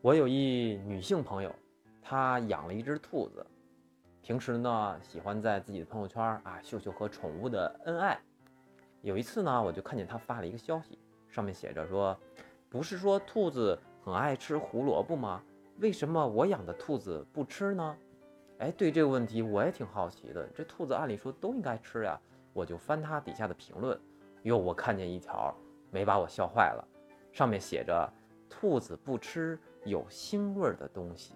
我有一女性朋友，她养了一只兔子，平时呢喜欢在自己的朋友圈啊秀秀和宠物的恩爱。有一次呢，我就看见她发了一个消息，上面写着说：“不是说兔子很爱吃胡萝卜吗？为什么我养的兔子不吃呢？”哎，对这个问题我也挺好奇的。这兔子按理说都应该吃呀，我就翻它底下的评论，哟，我看见一条没把我笑坏了，上面写着。兔子不吃有腥味儿的东西。